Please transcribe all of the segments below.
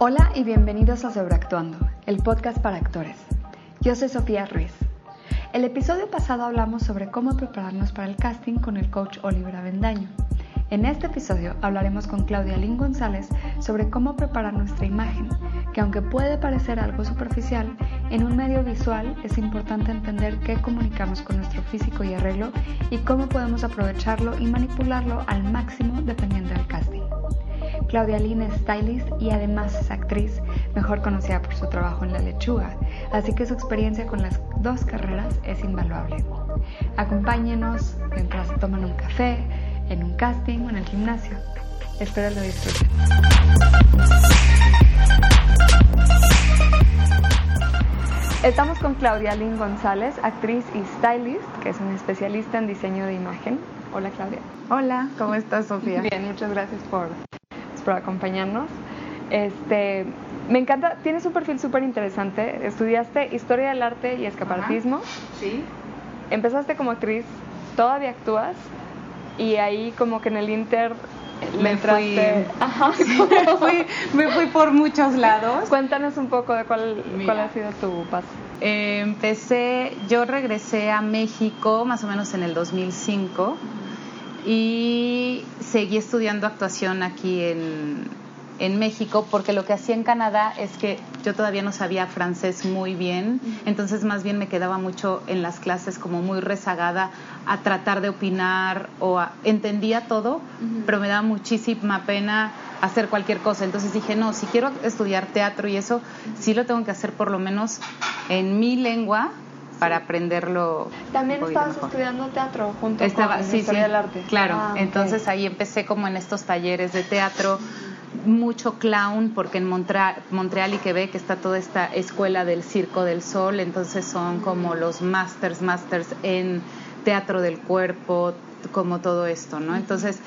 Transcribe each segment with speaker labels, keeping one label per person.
Speaker 1: Hola y bienvenidos a Sobreactuando, el podcast para actores. Yo soy Sofía Ruiz. El episodio pasado hablamos sobre cómo prepararnos para el casting con el coach Oliver Avendaño. En este episodio hablaremos con Claudia Lynn González sobre cómo preparar nuestra imagen, que aunque puede parecer algo superficial, en un medio visual es importante entender qué comunicamos con nuestro físico y arreglo y cómo podemos aprovecharlo y manipularlo al máximo dependiendo del casting. Claudia Lynn es stylist y además es actriz, mejor conocida por su trabajo en La Lechuga, así que su experiencia con las dos carreras es invaluable. Acompáñenos mientras toman un café, en un casting o en el gimnasio. Espero lo disfruten. Estamos con Claudia Lynn González, actriz y stylist, que es una especialista en diseño de imagen. Hola Claudia.
Speaker 2: Hola, ¿cómo estás Sofía?
Speaker 1: Bien, muchas gracias por, por acompañarnos. Este, me encanta, tienes un perfil súper interesante. Estudiaste Historia del Arte y Escaparatismo.
Speaker 2: Sí.
Speaker 1: Empezaste como actriz, todavía actúas y ahí como que en el Inter
Speaker 2: me fui, Ajá. me, fui, me fui por muchos lados.
Speaker 1: Cuéntanos un poco de cuál, cuál ha sido tu paso.
Speaker 2: Eh, empecé, yo regresé a México más o menos en el 2005 y seguí estudiando actuación aquí en, en México porque lo que hacía en Canadá es que yo todavía no sabía francés muy bien, entonces más bien me quedaba mucho en las clases como muy rezagada a tratar de opinar o entendía todo, pero me daba muchísima pena hacer cualquier cosa. Entonces dije, no, si quiero estudiar teatro y eso, sí lo tengo que hacer por lo menos en mi lengua para aprenderlo.
Speaker 1: También estabas estudiando teatro junto Estaba, con sí, historia del arte.
Speaker 2: Claro, ah, entonces ahí empecé como en estos talleres de teatro mucho clown porque en Montreal, y Quebec está toda esta escuela del Circo del Sol, entonces son como los masters, masters en teatro del cuerpo, como todo esto, ¿no? Entonces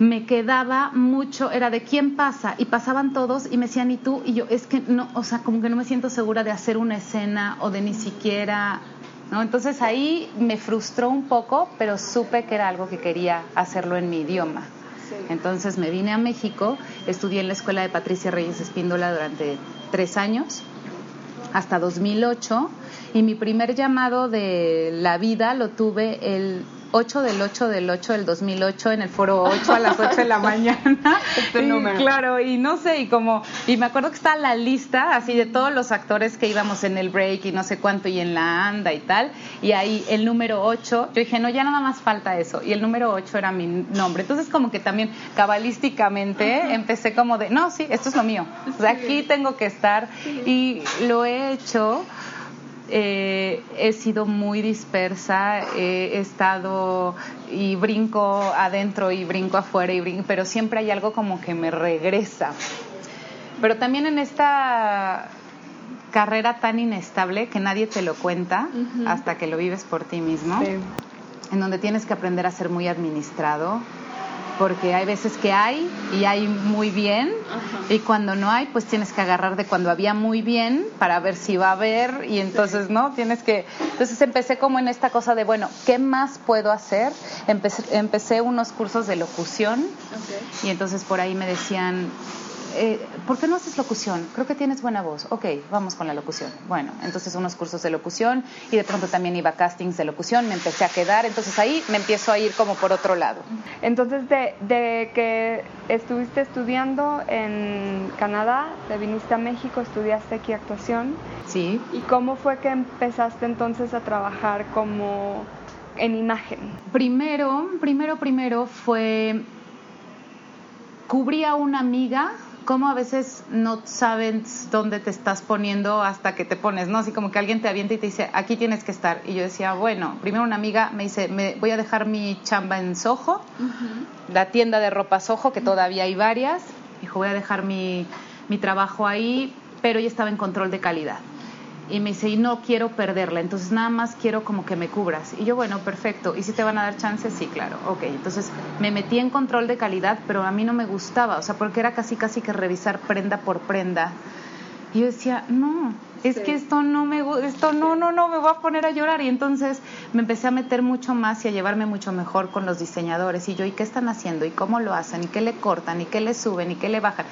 Speaker 2: me quedaba mucho, era de quién pasa, y pasaban todos y me decían, ¿y tú? Y yo, es que no, o sea, como que no me siento segura de hacer una escena o de ni siquiera, ¿no? Entonces ahí me frustró un poco, pero supe que era algo que quería hacerlo en mi idioma. Entonces me vine a México, estudié en la escuela de Patricia Reyes Espíndola durante tres años, hasta 2008, y mi primer llamado de la vida lo tuve el 8 del 8 del 8 del 2008 en el foro 8 a las 8 de la mañana.
Speaker 1: Este número.
Speaker 2: Claro, y no sé, y como, y me acuerdo que está la lista así de todos los actores que íbamos en el break y no sé cuánto y en la anda y tal, y ahí el número 8, yo dije, no, ya nada más falta eso, y el número 8 era mi nombre. Entonces como que también cabalísticamente empecé como de, no, sí, esto es lo mío, o sea, aquí tengo que estar, y lo he hecho eh, he sido muy dispersa, he estado y brinco adentro y brinco afuera, y brinco, pero siempre hay algo como que me regresa. Pero también en esta carrera tan inestable que nadie te lo cuenta hasta que lo vives por ti mismo, en donde tienes que aprender a ser muy administrado, porque hay veces que hay y hay muy bien y cuando no hay pues tienes que agarrar de cuando había muy bien para ver si va a haber y entonces no tienes que entonces empecé como en esta cosa de bueno qué más puedo hacer empecé, empecé unos cursos de locución y entonces por ahí me decían eh, ¿por qué no haces locución? Creo que tienes buena voz. Ok, vamos con la locución. Bueno, entonces unos cursos de locución y de pronto también iba a castings de locución, me empecé a quedar, entonces ahí me empiezo a ir como por otro lado.
Speaker 1: Entonces, de, de que estuviste estudiando en Canadá, te viniste a México, estudiaste aquí actuación.
Speaker 2: Sí.
Speaker 1: ¿Y cómo fue que empezaste entonces a trabajar como en imagen?
Speaker 2: Primero, primero, primero fue cubría una amiga cómo a veces no sabes dónde te estás poniendo hasta que te pones, ¿no? Así como que alguien te avienta y te dice, aquí tienes que estar. Y yo decía, bueno, primero una amiga me dice, me voy a dejar mi chamba en Soho, la tienda de ropa Soho, que todavía hay varias. Dijo, voy a dejar mi, mi trabajo ahí, pero ella estaba en control de calidad y me dice, y no quiero perderla, entonces nada más quiero como que me cubras. Y yo, bueno, perfecto. ¿Y si te van a dar chances? Sí, claro. Ok, entonces me metí en control de calidad, pero a mí no me gustaba, o sea, porque era casi, casi que revisar prenda por prenda. Y yo decía, no, es que esto no me esto no, no, no, me voy a poner a llorar. Y entonces me empecé a meter mucho más y a llevarme mucho mejor con los diseñadores. Y yo, ¿y qué están haciendo? ¿Y cómo lo hacen? ¿Y qué le cortan? ¿Y qué le suben? ¿Y qué le bajan?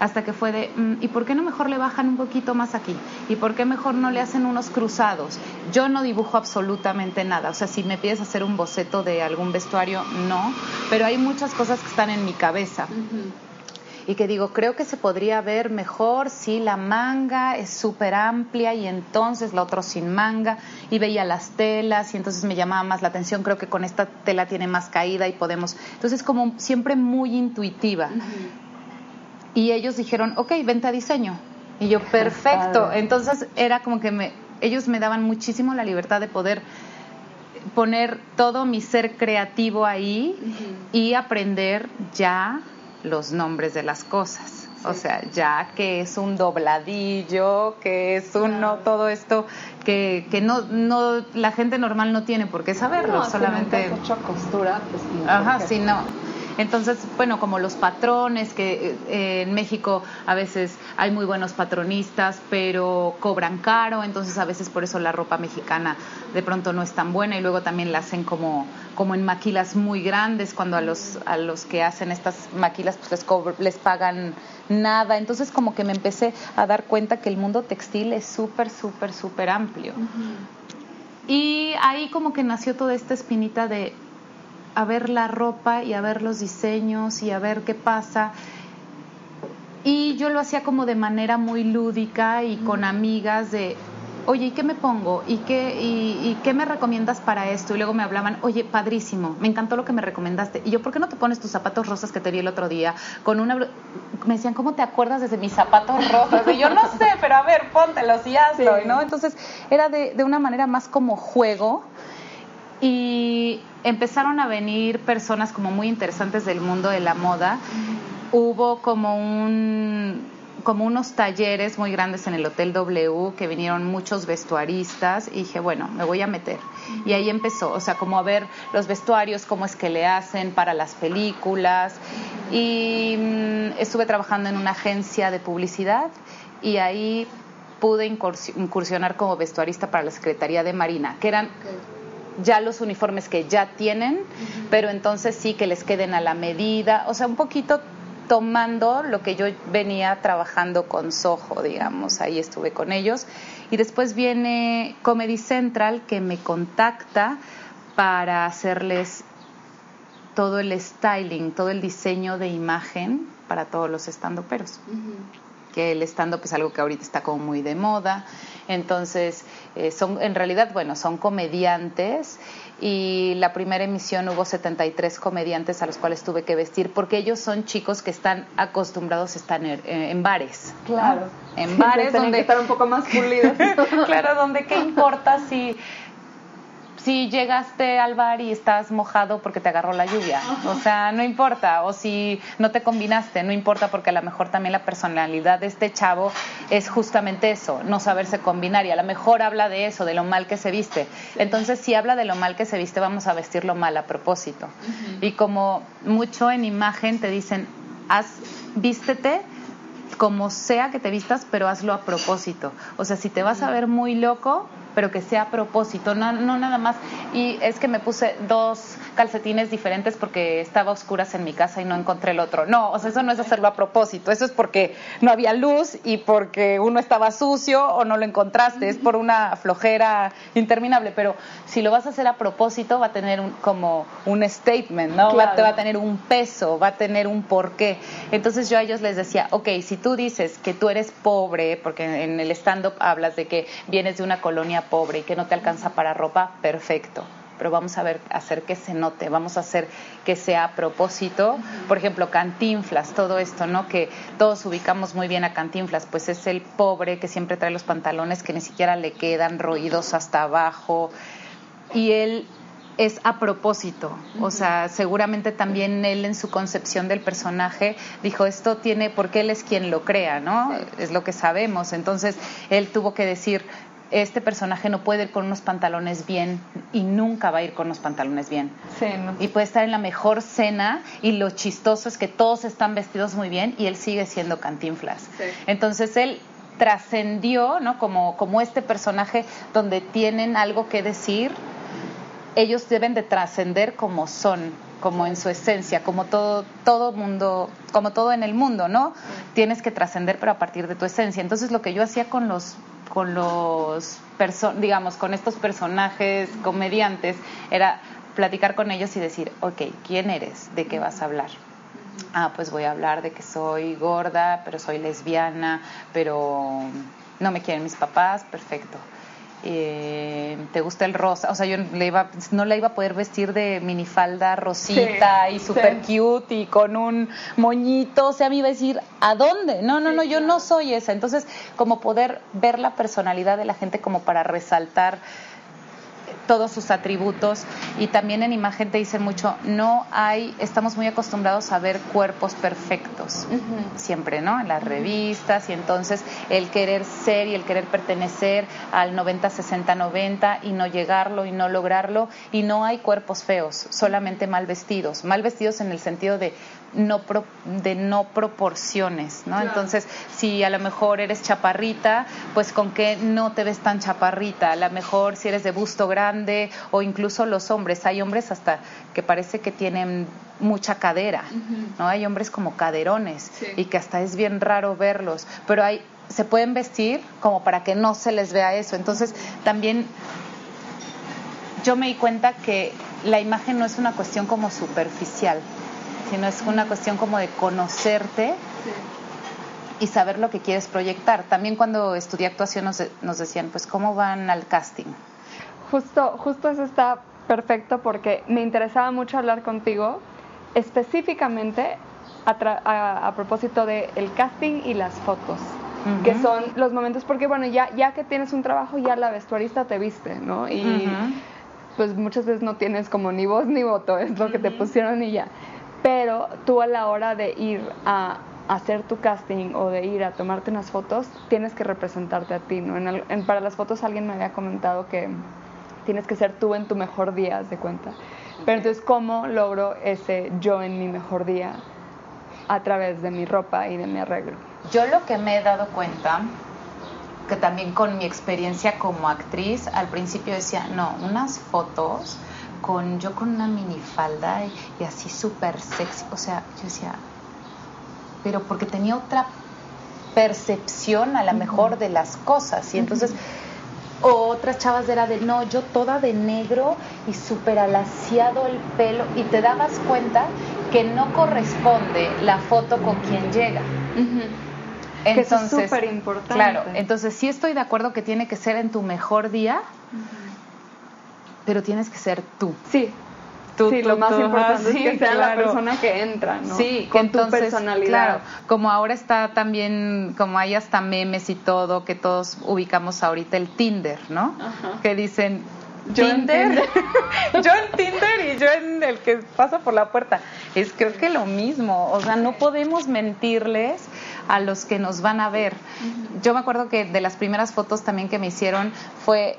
Speaker 2: Hasta que fue de, mm, ¿y por qué no mejor le bajan un poquito más aquí? ¿Y por qué mejor no le hacen unos cruzados? Yo no dibujo absolutamente nada, o sea, si me pides hacer un boceto de algún vestuario, no, pero hay muchas cosas que están en mi cabeza. Y que digo, creo que se podría ver mejor si la manga es súper amplia y entonces la otra sin manga. Y veía las telas y entonces me llamaba más la atención. Creo que con esta tela tiene más caída y podemos. Entonces, como siempre muy intuitiva. Y ellos dijeron, ok, vente a diseño. Y yo, perfecto. Entonces era como que me, ellos me daban muchísimo la libertad de poder poner todo mi ser creativo ahí y aprender ya los nombres de las cosas. O sea, ya que es un dobladillo, que es un no, todo esto que, que no, no, la gente normal no tiene por qué saberlo, solamente.
Speaker 1: mucha costura, pues
Speaker 2: Ajá, sí, no. Entonces, bueno, como los patrones, que eh, en México a veces hay muy buenos patronistas, pero cobran caro, entonces a veces por eso la ropa mexicana de pronto no es tan buena y luego también la hacen como, como en maquilas muy grandes, cuando a los, a los que hacen estas maquilas pues les, les pagan nada. Entonces como que me empecé a dar cuenta que el mundo textil es súper, súper, súper amplio. Y ahí como que nació toda esta espinita de a ver la ropa y a ver los diseños y a ver qué pasa. Y yo lo hacía como de manera muy lúdica y con amigas de, oye, ¿y qué me pongo? ¿Y qué, y, qué me recomiendas para esto? Y luego me hablaban, oye, padrísimo, me encantó lo que me recomendaste. Y yo, ¿por qué no te pones tus zapatos rosas que te vi el otro día? Con una... Me decían, ¿cómo te acuerdas de mis zapatos rosas? Y yo, no sé, pero a ver, póntelos y hazlo, ¿no? Entonces, era de, de una manera más como juego. Y empezaron a venir personas como muy interesantes del mundo de la moda. Hubo como un como unos talleres muy grandes en el Hotel W que vinieron muchos vestuaristas y dije, bueno, me voy a meter. Y ahí empezó, o sea, como a ver los vestuarios, cómo es que le hacen para las películas. Y mm, estuve trabajando en una agencia de publicidad y ahí pude incursionar como vestuarista para la Secretaría de Marina, que eran ya los uniformes que ya tienen, pero entonces sí que les queden a la medida, o sea, un poquito tomando lo que yo venía trabajando con Soho, digamos, ahí estuve con ellos. Y después viene Comedy Central que me contacta para hacerles todo el styling, todo el diseño de imagen para todos los estandoperos. Que el stand-up es algo que ahorita está como muy de moda. Entonces, eh, son, en realidad, bueno, son comediantes y la primera emisión hubo 73 comediantes a los cuales tuve que vestir porque ellos son chicos que están acostumbrados a estar en, bares.
Speaker 1: Claro.
Speaker 2: En bares
Speaker 1: donde que estar un poco más pulidos.
Speaker 2: claro, donde qué importa si si llegaste al bar y estás mojado porque te agarró la lluvia. O sea, no importa. O si no te combinaste, no importa porque a lo mejor también la personalidad de este chavo es justamente eso, no saberse combinar. Y a lo mejor habla de eso, de lo mal que se viste. Entonces, si habla de lo mal que se viste, vamos a vestirlo mal a propósito. Y como mucho en imagen te dicen, haz, vístete como sea que te vistas, pero hazlo a propósito. O sea, si te vas a ver muy loco, pero que sea a propósito, no, no nada más. Y es que me puse dos calcetines diferentes porque estaba oscuras en mi casa y no encontré el otro. No, o sea, eso no es hacerlo a propósito, eso es porque no había luz y porque uno estaba sucio o no lo encontraste, es por una flojera interminable, pero si lo vas a hacer a propósito va a tener como un statement, ¿no? Va, va a tener un peso, va a tener un porqué. Entonces yo a ellos les decía, ok, si tú dices que tú eres pobre, porque en el stand-up hablas de que vienes de una colonia pobre y que no te alcanza para ropa, perfecto. Pero vamos a ver, hacer que se note, vamos a hacer que sea a propósito. Por ejemplo, Cantinflas, todo esto, ¿no? Que todos ubicamos muy bien a Cantinflas, pues es el pobre que siempre trae los pantalones que ni siquiera le quedan roídos hasta abajo. Y él es a propósito. O sea, seguramente también él en su concepción del personaje dijo, esto tiene, porque él es quien lo crea, ¿no? Es lo que sabemos. Entonces, él tuvo que decir, este personaje no puede ir con unos pantalones bien y nunca va a ir con unos pantalones bien. Y puede estar en la mejor cena y lo chistoso es que todos están vestidos muy bien y él sigue siendo cantinflas. Entonces él trascendió, ¿no? Como, como este personaje donde tienen algo que decir, ellos deben de trascender como son como en su esencia, como todo, todo mundo, como todo en el mundo, ¿no? tienes que trascender, pero a partir de tu esencia. Entonces, lo que yo hacía con los con los digamos con estos personajes comediantes era platicar con ellos y decir, ok, ¿quién eres? ¿De qué vas a hablar? Ah, pues voy a hablar de que soy gorda, pero soy lesbiana, pero no me quieren mis papás, perfecto. Eh, te gusta el rosa, o sea, yo le iba, no la iba a poder vestir de minifalda rosita y super cute y con un moñito, o sea, me iba a decir, ¿a dónde? No, no, no, yo no soy esa. Entonces, como poder ver la personalidad de la gente como para resaltar todos sus atributos y también en imagen te dicen mucho, no hay, estamos muy acostumbrados a ver cuerpos perfectos, siempre, ¿no? En las revistas y entonces el querer ser y el querer pertenecer al 90, 60, 90 y no llegarlo y no lograrlo y no hay cuerpos feos, solamente mal vestidos, mal vestidos en el sentido de no de no proporciones, ¿no? Entonces, si a lo mejor eres chaparrita, pues con qué no te ves tan chaparrita, a lo mejor si eres de busto grande o incluso los hombres, hay hombres hasta que parece que tienen mucha cadera, ¿no? Hay hombres como caderones y que hasta es bien raro verlos, pero hay se pueden vestir como para que no se les vea eso. Entonces, también yo me di cuenta que la imagen no es una cuestión como superficial, sino es una cuestión como de conocerte y saber lo que quieres proyectar. También cuando estudié actuación nos, nos, decían, pues, ¿cómo van al casting?
Speaker 1: Justo, justo eso está perfecto porque me interesaba mucho hablar contigo específicamente a, a, propósito del el casting y las fotos. que son los momentos, porque bueno, ya, ya que tienes un trabajo, ya la vestuarista te viste, ¿no? Y pues muchas veces no tienes como ni voz ni voto, es lo que te pusieron y ya pero tú a la hora de ir a hacer tu casting o de ir a tomarte unas fotos, tienes que representarte a ti, ¿no? En para las fotos alguien me había comentado que tienes que ser tú en tu mejor día, de cuenta. Pero entonces, ¿cómo logro ese yo en mi mejor día a través de mi ropa y de mi arreglo?
Speaker 2: Yo lo que me he dado cuenta, que también con mi experiencia como actriz, al principio decía, no, unas fotos con yo con una minifalda y, y así súper sexy. O sea, yo decía, pero porque tenía otra percepción a la mejor de las cosas. Y entonces, otras chavas era de, no, yo toda de negro y súper alaciado el pelo. Y te dabas cuenta que no corresponde la foto con quien llega.
Speaker 1: Entonces, es súper importante.
Speaker 2: Claro, entonces sí estoy de acuerdo que tiene que ser en tu mejor día, pero tienes que ser tú.
Speaker 1: Sí. Tú, sí, lo más importante es que sea la persona que entra, ¿no?
Speaker 2: Sí, con tu personalidad. Claro, como ahora está también, como hay hasta memes y todo, que todos ubicamos ahorita el Tinder, ¿no? Ajá. Que dicen, Tinder, yo en Tinder y yo en el que pasa por la puerta. Es creo que lo mismo, o sea, no podemos mentirles a los que nos van a ver. Yo me acuerdo que de las primeras fotos también que me hicieron fue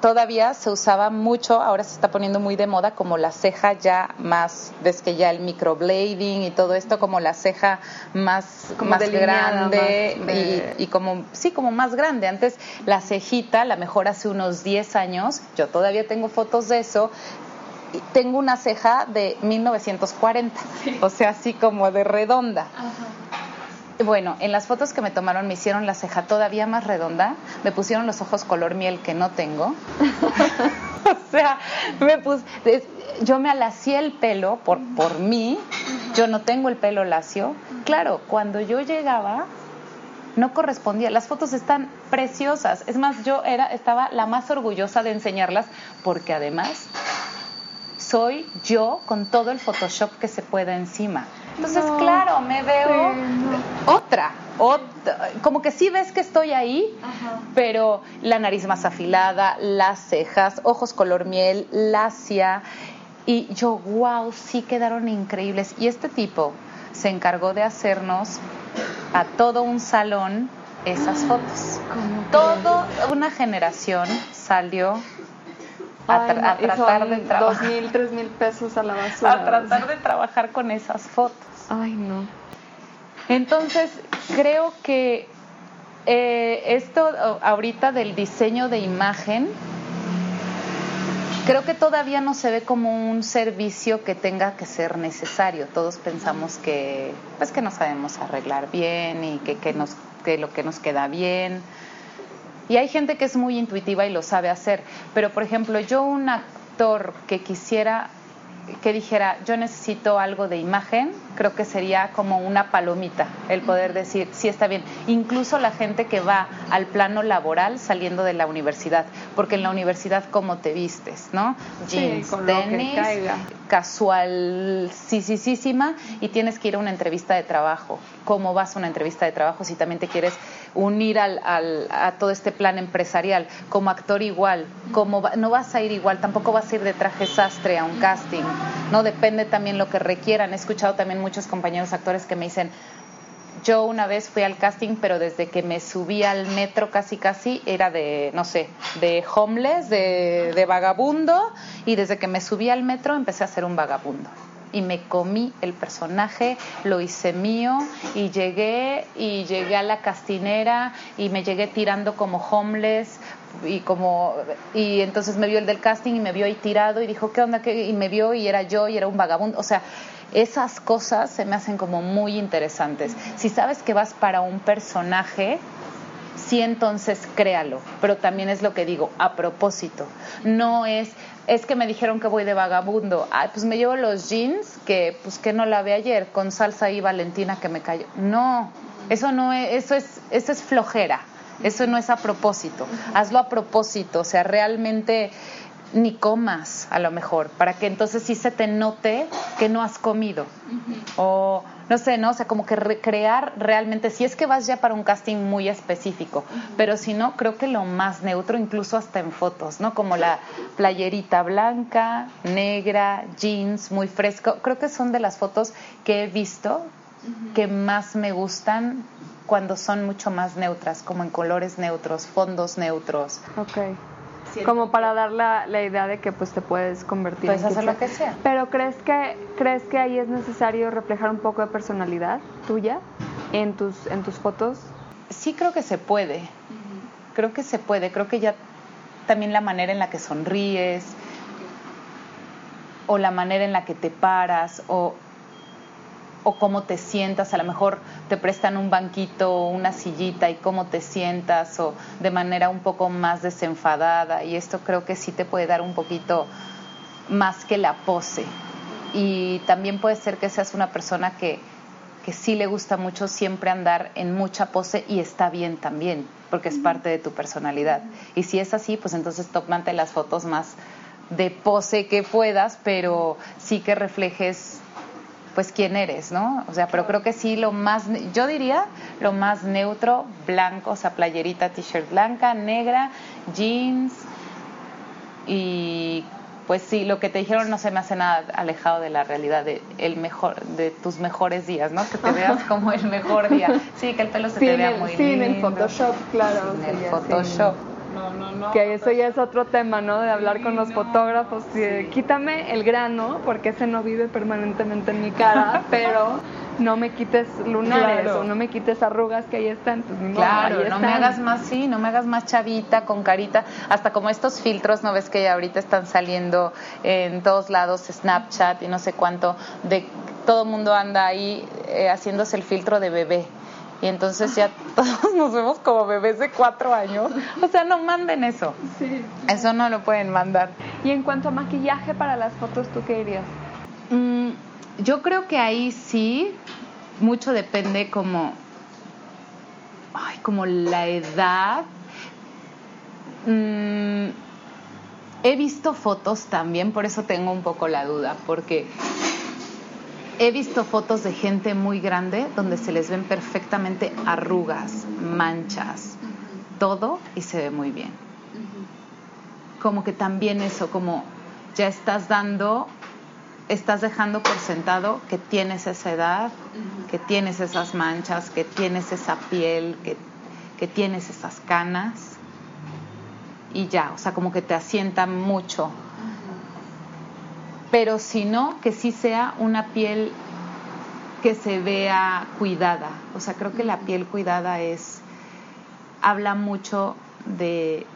Speaker 2: todavía se usaba mucho, ahora se está poniendo muy de moda como la ceja ya más, ves que ya el microblading y todo esto como la ceja más, más grande y, como, sí, como más grande. Antes la cejita, la mejor hace unos 10 años, yo todavía tengo fotos de eso, y tengo una ceja de 1940, o sea, así como de redonda. Bueno, en las fotos que me tomaron me hicieron la ceja todavía más redonda, me pusieron los ojos color miel que no tengo. o sea, me puse, yo me alacié el pelo por, por mí, yo no tengo el pelo lacio. Claro, cuando yo llegaba no correspondía. Las fotos están preciosas. Es más, yo era, estaba la más orgullosa de enseñarlas porque además soy yo con todo el Photoshop que se pueda encima. Entonces, claro, me veo otra, otra, como que sí ves que estoy ahí, pero la nariz más afilada, las cejas, ojos color miel, lacia, y yo, wow, sí quedaron increíbles. Y este tipo se encargó de hacernos a todo un salón esas fotos. Toda una generación salió a, tratar de trabajar.
Speaker 1: Dos mil, tres mil pesos a la basura.
Speaker 2: A tratar de trabajar con esas fotos.
Speaker 1: Ay, no.
Speaker 2: Entonces, creo que eh, esto ahorita del diseño de imagen creo que todavía no se ve como un servicio que tenga que ser necesario. Todos pensamos que, pues que no sabemos arreglar bien y que, que, nos, que lo que nos queda bien. Y hay gente que es muy intuitiva y lo sabe hacer. Pero, por ejemplo, yo un actor que quisiera que dijera, yo necesito algo de imagen, creo que sería como una palomita el poder decir, sí está bien. Incluso la gente que va al plano laboral saliendo de la universidad, porque en la universidad cómo te vistes, ¿no? Jeans, tenis, casual, sí, sí, sí, y tienes que ir a una entrevista de trabajo. ¿Cómo vas a una entrevista de trabajo si también te quieres unir al, al, a todo este plan empresarial? Como actor igual, como no vas a ir igual, tampoco vas a ir de traje sastre a un casting, ¿no? Depende también lo que requieran. He escuchado también muchos compañeros actores que me dicen, yo una vez fui al casting, pero desde que me subí al metro casi casi era de, no sé, de homeless, de, de vagabundo, y desde que me subí al metro empecé a ser un vagabundo y me comí el personaje, lo hice mío y llegué y llegué a la castinera y me llegué tirando como homeless y como y entonces me vio el del casting y me vio ahí tirado y dijo, "¿Qué onda?" y me vio y era yo y era un vagabundo, o sea, esas cosas se me hacen como muy interesantes. Si sabes que vas para un personaje, sí entonces créalo, pero también es lo que digo, a propósito. No es, es que me dijeron que voy de vagabundo, pues me llevo los jeans que pues que no lavé ayer con salsa y Valentina que me cayó. No, eso no es, eso es, eso es flojera. Eso no es a propósito. Hazlo a propósito, o sea, realmente ni comas a lo mejor, para que entonces sí se te note que no has comido. O no sé, ¿no? O sea, como que recrear realmente, si es que vas ya para un casting muy específico, pero si no, creo que lo más neutro, incluso hasta en fotos, ¿no? Como la playerita blanca, negra, jeans, muy fresco. Creo que son de las fotos que he visto que más me gustan cuando son mucho más neutras, como en colores neutros, fondos neutros.
Speaker 1: Como para dar la, la, idea de que pues te puedes convertir
Speaker 2: puedes hacer lo que sea.
Speaker 1: Pero crees que crees que ahí es necesario reflejar un poco de personalidad tuya en tus en tus fotos
Speaker 2: sí creo que se puede. Creo que se puede. Creo que ya también la manera en la que sonríes o la manera en la que te paras o o cómo te sientas, a lo mejor te prestan un banquito o una sillita y cómo te sientas o de manera un poco más desenfadada y esto creo que sí te puede dar un poquito más que la pose. Y también puede ser que seas una persona que, que sí le gusta mucho siempre andar en mucha pose y está bien también, porque es parte de tu personalidad. Y si es así, pues entonces tómate las fotos más de pose que puedas, pero sí que reflejes pues quién eres, ¿no? O sea, pero creo que sí lo más, yo diría lo más neutro, blanco, o sea, playerita, t-shirt blanca, negra, jeans y pues sí, lo que te dijeron no se me hace nada alejado de la realidad de el mejor de tus mejores días, ¿no? Que te veas como el mejor día. Sí, que el pelo se te vea muy
Speaker 1: sí, en el Photoshop, claro.
Speaker 2: en el Photoshop.
Speaker 1: No, no, no. Que eso ya es otro tema, ¿no? De hablar con los fotógrafos. Quítame el grano, porque ese no vive permanentemente en mi cara, pero no me quites lunares o no me quites arrugas que ahí están. Pues,
Speaker 2: claro, no me hagas más, sí, no me hagas más chavita, con carita, hasta como estos filtros, ¿no ves que ahorita están saliendo en todos lados, Snapchat y no sé cuánto, de todo el mundo anda ahí eh, haciéndose el filtro de bebé y entonces ya todos nos vemos como bebés de cuatro años. O sea, no manden eso. Sí. Eso no lo pueden mandar.
Speaker 1: Y en cuanto a maquillaje para las fotos, ¿tú qué dirías?
Speaker 2: Mm, yo creo que ahí sí, mucho depende como, ay, como la edad. Mm, he visto fotos también, por eso tengo un poco la duda, porque He visto fotos de gente muy grande donde se les ven perfectamente arrugas, manchas, todo y se ve muy bien. Como que también eso, como ya estás dando, estás dejando por sentado que tienes esa edad, que tienes esas manchas, que tienes esa piel, que, que tienes esas canas y ya, o sea, como que te asienta mucho pero si no, que sí sea una piel que se vea cuidada. O sea, creo que la piel cuidada es, habla mucho de,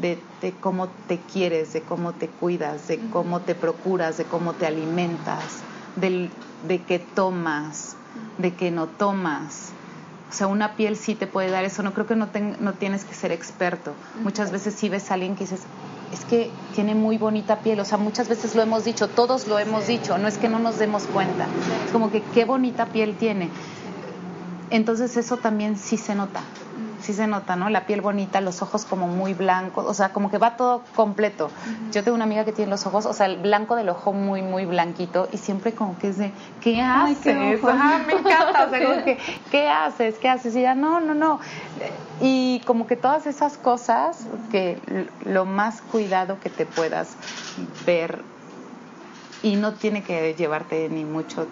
Speaker 2: de, cómo te quieres, de cómo te cuidas, de cómo te procuras, de cómo te alimentas, de, de qué tomas, de qué no tomas. O sea, una piel sí te puede dar eso. No creo que no, no tienes que ser experto. Muchas veces sí ves a alguien que dices, es que tiene muy bonita piel. O sea, muchas veces lo hemos dicho, todos lo hemos dicho. No es que no nos demos cuenta. Es como que qué bonita piel tiene. Entonces eso también sí se nota sí se nota, ¿no? La piel bonita, los ojos como muy blancos, o sea, como que va todo completo. Yo tengo una amiga que tiene los ojos, o sea, el blanco del ojo muy, muy blanquito y siempre como que es de, ¿qué haces? me encanta, o sea, como que, ¿qué haces? ¿Qué haces? Y ya, no, no, no. Y como que todas esas cosas que lo más cuidado que te puedas ver y no tiene que llevarte ni mucho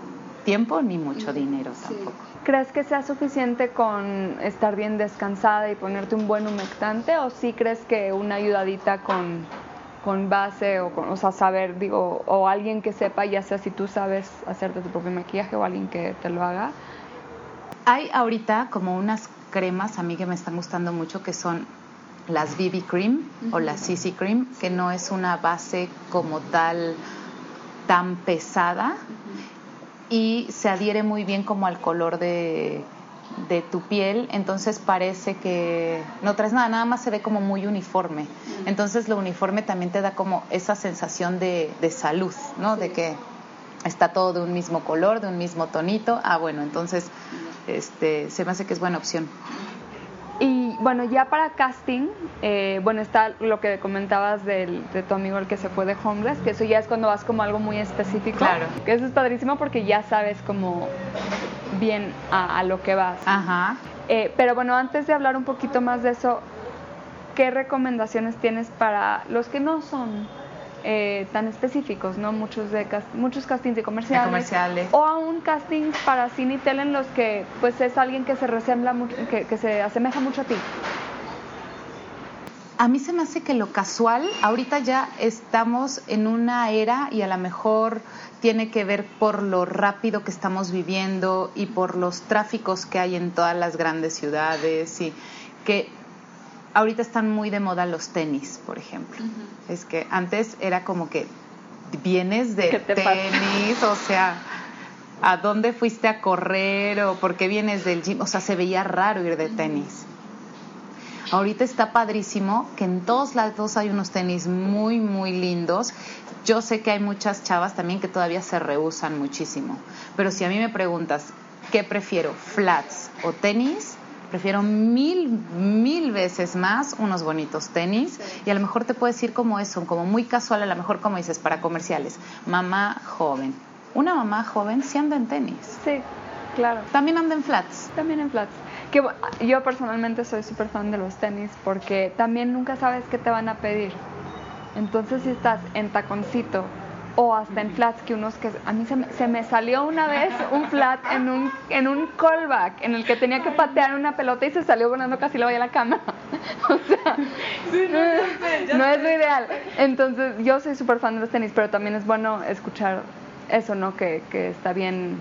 Speaker 2: tiempo ni mucho dinero tampoco.
Speaker 1: ¿Crees que sea suficiente con estar bien descansada y ponerte un buen humectante o sí crees que una ayudadita con, con base o, con, o sea, saber, digo, o alguien que sepa, ya sea si tú sabes hacerte tu propio maquillaje o alguien que te lo haga?
Speaker 2: Hay ahorita como unas cremas a mí que me están gustando mucho que son las BB Cream o la CC Cream, que no es una base como tal tan pesada y se adhiere muy bien como al color de, tu piel, entonces parece que no traes nada, nada más se ve como muy uniforme. Entonces lo uniforme también te da como esa sensación de, de salud, ¿no? De que está todo de un mismo color, de un mismo tonito. Ah, bueno, entonces este, se me hace que es buena opción.
Speaker 1: Y bueno, ya para casting, eh, bueno, está lo que comentabas del, de tu amigo el que se fue de homeless, que eso ya es cuando vas como algo muy específico.
Speaker 2: Claro.
Speaker 1: Que eso es padrísimo porque ya sabes como bien a, lo que vas.
Speaker 2: Ajá.
Speaker 1: Eh, pero bueno, antes de hablar un poquito más de eso, ¿qué recomendaciones tienes para los que no son eh, tan específicos, ¿no? Muchos de muchos castings de comerciales,
Speaker 2: comerciales,
Speaker 1: o aún castings para cine y tele en los que pues es alguien que se resembla que, que se asemeja mucho a ti.
Speaker 2: A mí se me hace que lo casual, ahorita ya estamos en una era y a lo mejor tiene que ver por lo rápido que estamos viviendo y por los tráficos que hay en todas las grandes ciudades y que ahorita están muy de moda los tenis, por ejemplo. Es que antes era como que vienes de tenis, o sea, ¿a dónde fuiste a correr o por qué vienes del gym? O sea, se veía raro ir de tenis. Ahorita está padrísimo que en todos lados hay unos tenis muy, muy lindos. Yo sé que hay muchas chavas también que todavía se rehusan muchísimo. Pero si a mí me preguntas, ¿qué prefiero? ¿Flats o tenis? Prefiero mil, mil veces más unos bonitos tenis y a lo mejor te puedes decir como eso, como muy casual, a lo mejor como dices, para comerciales, mamá joven. Una mamá joven sí anda en tenis.
Speaker 1: Sí, claro.
Speaker 2: También anda en flats.
Speaker 1: También en flats. Que yo personalmente soy súper fan de los tenis porque también nunca sabes qué te van a pedir. Entonces si estás en taconcito o hasta en flats que unos que a mí se me, se me, salió una vez un flat en un en un callback en el que tenía que patear una pelota y se salió volando casi lo voy a la cama. O sea no, es lo ideal. Entonces yo soy súper fan de los tenis pero también es bueno escuchar eso no que, que está bien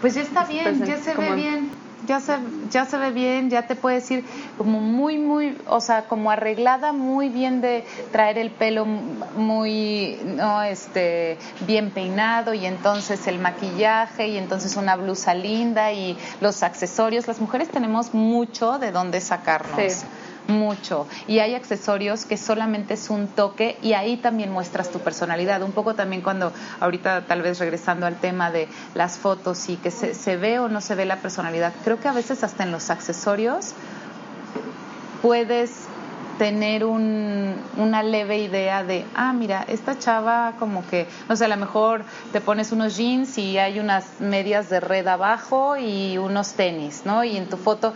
Speaker 2: pues ya está bien ya se ve bien ya se, ya se ve bien, ya te puedes ir como muy, muy, o sea, como arreglada muy bien de traer el pelo muy, no, este, bien peinado y entonces el maquillaje y entonces una blusa linda y los accesorios. Las mujeres tenemos mucho de dónde sacarnos mucho y hay accesorios que solamente es un toque y ahí también muestras tu personalidad. Un poco también cuando ahorita tal vez regresando al tema de las fotos y que se, se ve o no se ve la personalidad, creo que a veces hasta en los accesorios puedes tener un, una leve idea de, ah, mira, esta chava como que, no sé, a lo mejor te pones unos jeans y hay unas medias de red abajo y unos tenis, ¿no? Y en tu foto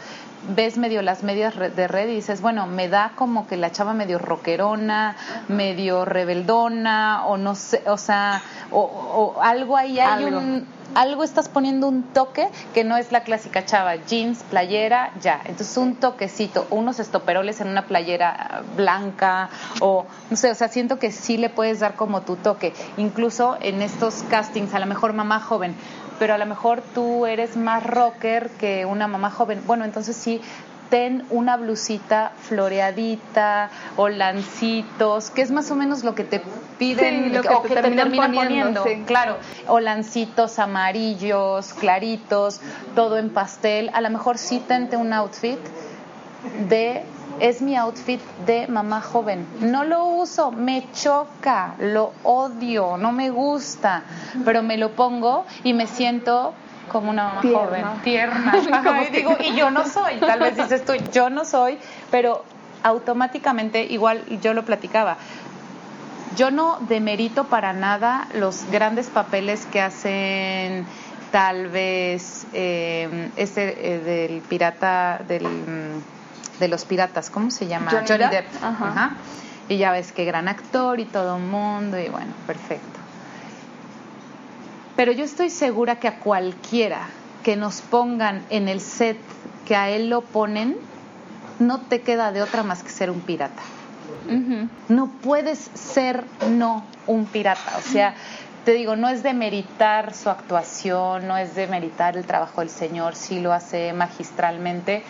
Speaker 2: ves medio las medias de red y dices, bueno, me da como que la chava medio rockerona, medio rebeldona, o no sé, o sea, o, algo ahí hay un algo estás poniendo un toque que no es la clásica chava, jeans, playera, ya. Entonces un toquecito, unos estoperoles en una playera blanca o no sé, o sea, siento que sí le puedes dar como tu toque. Incluso en estos castings, a lo mejor mamá joven, pero a lo mejor tú eres más rocker que una mamá joven. Bueno, entonces sí ten una blusita floreadita o lancitos, que es más o menos lo que te piden
Speaker 1: lo que
Speaker 2: o
Speaker 1: te
Speaker 2: que te
Speaker 1: terminan
Speaker 2: terminan
Speaker 1: poniendo,
Speaker 2: poniendo.
Speaker 1: sí.
Speaker 2: Claro, o lancitos amarillos, claritos, todo en pastel. A lo mejor sí tente un outfit de es mi outfit de mamá joven. No lo uso, me choca, lo odio, no me gusta, pero me lo pongo y me siento como una mamá
Speaker 1: Tierna.
Speaker 2: joven, tierna. Ajá, y digo, y yo no soy, tal vez dices tú, yo no soy, pero automáticamente, igual yo lo platicaba, yo no demerito para nada los grandes papeles que hacen tal vez eh, ese eh, del pirata del mm, de los piratas, ¿cómo se llama?
Speaker 1: Johnny Depp. Ajá.
Speaker 2: Ajá. Y ya ves qué gran actor y todo mundo y bueno, perfecto. Pero yo estoy segura que a cualquiera que nos pongan en el set que a él lo ponen, no te queda de otra más que ser un pirata. No puedes ser no un pirata. O sea, te digo, no es de meritar su actuación, no es de meritar el trabajo del Señor, sí lo hace magistralmente.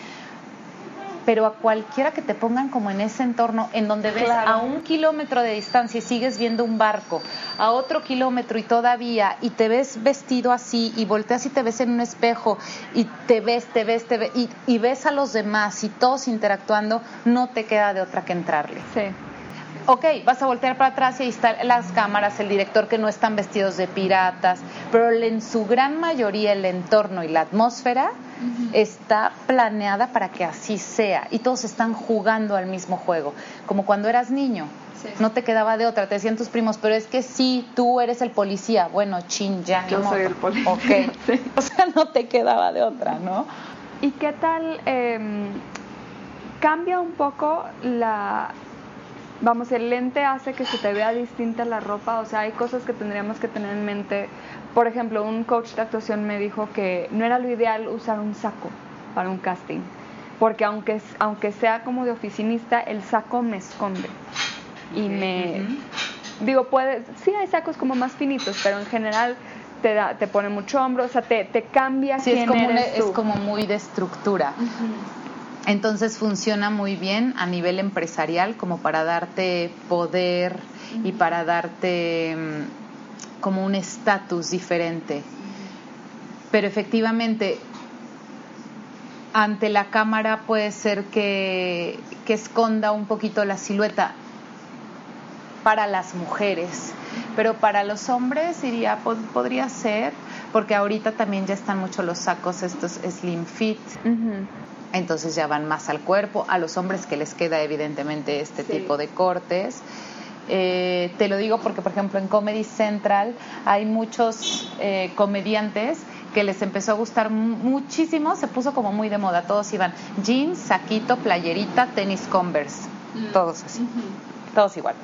Speaker 2: Pero a cualquiera que te pongan como en ese entorno, en donde ves
Speaker 1: Claro.
Speaker 2: a un kilómetro de distancia y sigues viendo un barco, a otro kilómetro y todavía, y te ves vestido así, y volteas y te ves en un espejo, y te ves, te ves, te ves, y, y ves a los demás y todos interactuando, no te queda de otra que entrarle.
Speaker 1: Sí.
Speaker 2: Ok, vas a voltear para atrás y ahí están las cámaras, el director que no están vestidos de piratas, pero en su gran mayoría el entorno y la atmósfera está planeada para que así sea y todos están jugando al mismo juego, como cuando eras niño.
Speaker 1: Sí.
Speaker 2: No te quedaba de otra, te decían tus primos, pero es que sí, tú eres el policía. Bueno, chin, ya. ni
Speaker 1: Yo soy el policía.
Speaker 2: Ok.
Speaker 1: Sí.
Speaker 2: O sea, no te quedaba de otra, ¿no?
Speaker 1: ¿Y qué tal em, cambia un poco la... Vamos, el lente hace que se te vea distinta la ropa, o sea, hay cosas que tendríamos que tener en mente. Por ejemplo, un coach de actuación me dijo que no era lo ideal usar un saco para un casting, porque aunque, aunque sea como de oficinista, el saco me esconde y me... Digo, puede, sí hay sacos como más finitos, pero en general te, da, te pone mucho hombro, o sea, te, te cambia
Speaker 2: Sí,
Speaker 1: quién
Speaker 2: es como, una-
Speaker 1: eres
Speaker 2: es como muy de estructura. Entonces funciona muy bien a nivel empresarial como para darte poder y para darte mm, como un estatus diferente. Pero efectivamente, ante la cámara puede ser que, que esconda un poquito la silueta para las mujeres, pero para los hombres diría, pod- podría ser, porque ahorita también ya están mucho los sacos estos slim fit. Entonces ya van más al cuerpo, a los hombres que les queda evidentemente este
Speaker 1: Sí.
Speaker 2: tipo de cortes. Eh, te lo digo porque, por ejemplo, en Comedy Central hay muchos eh, comediantes que les empezó a gustar mu- muchísimo, se puso como muy de moda, todos iban jeans, saquito, playerita, tenis Converse, todos así, todos igual.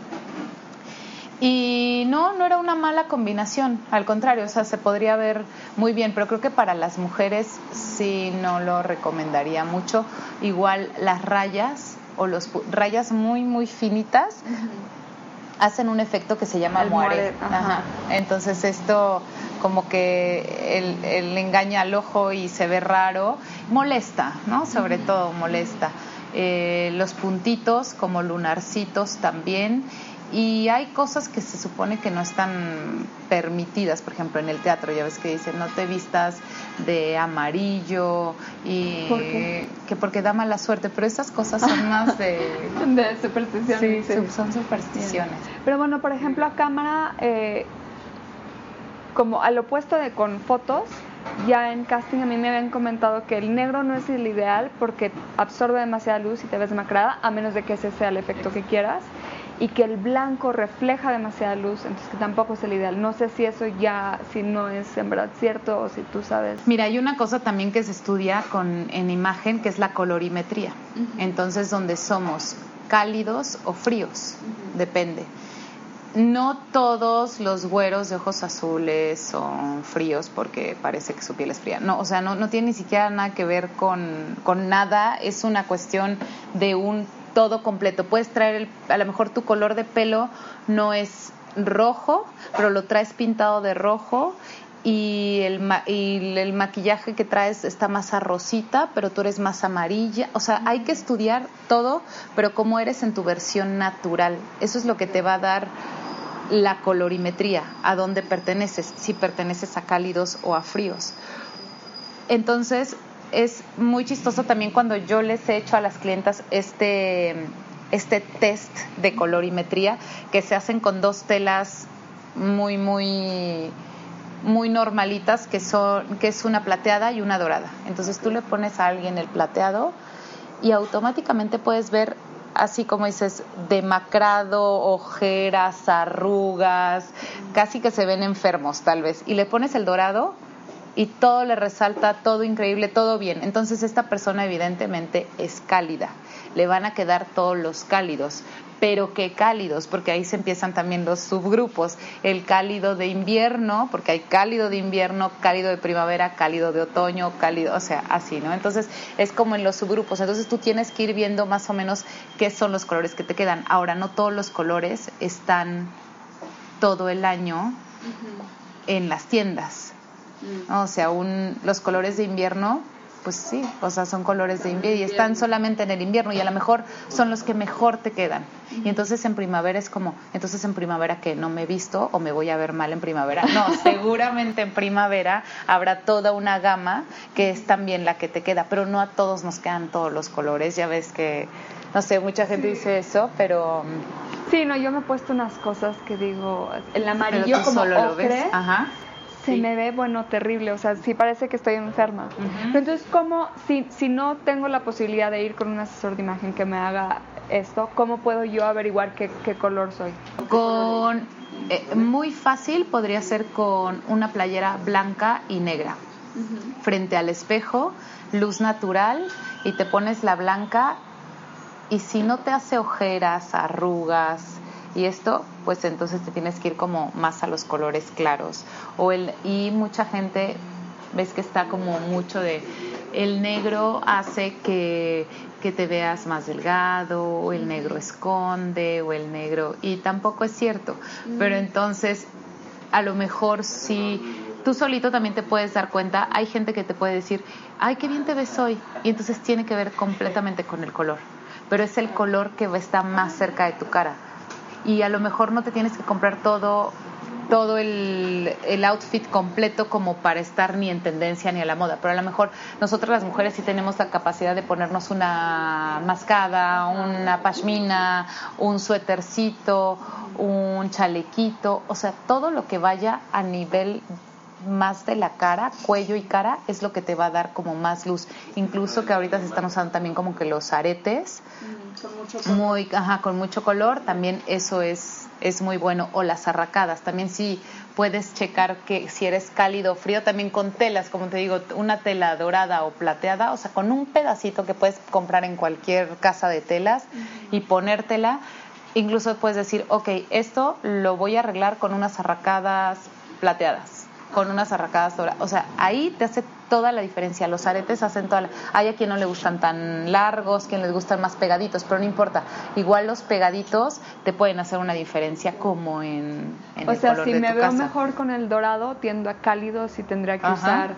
Speaker 2: Y no, no era una mala combinación, al contrario, o sea, se podría ver muy bien, pero creo que para las mujeres sí no lo recomendaría mucho. Igual las rayas o los rayas muy, muy finitas hacen un efecto que se llama
Speaker 1: El
Speaker 2: moire. Entonces esto como que el, el engaña al ojo y se ve raro, molesta, ¿no? Sobre todo molesta. Eh, los puntitos como lunarcitos también. Y hay cosas que se supone que no están permitidas, por ejemplo, en el teatro, ya ves que dicen no te vistas de amarillo y
Speaker 1: ¿Por qué?
Speaker 2: que porque da mala suerte, pero esas cosas son más de
Speaker 1: De superstición.
Speaker 2: sí, son supersticiones.
Speaker 1: Pero bueno, por ejemplo, a cámara, eh, como al opuesto de con fotos, ya en casting a mí me habían comentado que el negro no es el ideal porque absorbe demasiada luz y te ves demacrada, a menos de que ese sea el efecto que quieras, y que el blanco refleja demasiada luz, entonces que tampoco es el ideal. No sé si eso ya, si no es en verdad cierto o si tú sabes.
Speaker 2: Mira, hay una cosa también que se estudia con, en imagen, que es la colorimetría. Entonces, donde somos cálidos o fríos, depende. No todos los güeros de ojos azules son fríos porque parece que su piel es fría. No, o sea, no, no tiene ni siquiera nada que ver con, con nada. Es una cuestión de un todo completo. Puedes traer, el- a lo mejor tu color de pelo no es rojo, pero lo traes pintado de rojo y el, y el maquillaje que traes está más arrosita, pero tú eres más amarilla. O sea, hay que estudiar todo, pero cómo eres en tu versión natural. Eso es lo que te va a dar la colorimetría, a dónde perteneces, si perteneces a cálidos o a fríos. Entonces, es muy chistoso también cuando yo les he hecho a las clientas este, este test de colorimetría que se hacen con dos telas muy, muy muy normalitas que son que es una plateada y una dorada. Entonces tú le pones a alguien el plateado y automáticamente puedes ver así como dices demacrado, ojeras, arrugas, casi que se ven enfermos tal vez y le pones el dorado y todo le resalta, todo increíble, todo bien. Entonces esta persona evidentemente es cálida, le van a quedar todos los cálidos, pero qué cálidos, porque ahí se empiezan también los subgrupos, el cálido de invierno, porque hay cálido de invierno, cálido de primavera, cálido de otoño, cálido, o sea, así, ¿no? Entonces es como en los subgrupos, entonces tú tienes que ir viendo más o menos qué son los colores que te quedan. Ahora, no todos los colores están todo el año en las tiendas. Mm. O sea, un, los colores de invierno pues sí, o sea, son colores de invierno y están solamente en el invierno y a lo mejor son los que mejor te quedan. Y entonces en primavera es como, entonces en primavera que no me he visto o me voy a ver mal en primavera. No, seguramente en primavera habrá toda una gama que es también la que te queda, pero no a todos nos quedan todos los colores. Ya ves que, no sé, mucha gente dice eso, pero...
Speaker 1: Sí, no, yo me he puesto unas cosas que digo, el amarillo como solo lo ves. Ajá se me ve, bueno, terrible, o sea, sí parece que estoy enferma. entonces, ¿cómo, si, si no tengo la posibilidad de ir con un asesor de imagen que me haga esto, ¿cómo puedo yo averiguar qué, qué color soy?
Speaker 2: Con, eh, muy fácil podría ser con una playera blanca y negra, frente al espejo, luz natural, y te pones la blanca, y si no te hace ojeras, arrugas, y esto pues entonces te tienes que ir como más a los colores claros. O el y mucha gente ves que está como mucho de el negro hace que, que te veas más delgado o el negro esconde o el negro y tampoco es cierto. Pero entonces a lo mejor si tú solito también te puedes dar cuenta hay gente que te puede decir ay qué bien te ves hoy y entonces tiene que ver completamente con el color. Pero es el color que está más cerca de tu cara y a lo mejor no te tienes que comprar todo todo el, el, outfit completo como para estar ni en tendencia ni a la moda, pero a lo mejor nosotras las mujeres sí tenemos la capacidad de ponernos una mascada, una pashmina, un suétercito, un chalequito, o sea, todo lo que vaya a nivel más de la cara, cuello y cara, es lo que te va a dar como más luz. Incluso que ahorita se están usando también como que los aretes, mm, con mucho muy, ajá, con mucho color, también eso es, es muy bueno. O las arracadas, también sí puedes checar que si eres cálido o frío, también con telas, como te digo, una tela dorada o plateada, o sea, con un pedacito que puedes comprar en cualquier casa de telas y ponértela. Incluso puedes decir, ok, esto lo voy a arreglar con unas arracadas plateadas con unas arracadas doradas. O sea, ahí te hace toda la diferencia. Los aretes hacen toda la... Hay a quien no le gustan tan largos, quien les gustan más pegaditos, pero no importa. Igual los pegaditos te pueden hacer una diferencia como en, en
Speaker 1: o sea, si me veo mejor con el dorado, tiendo a cálidos y tendría que usar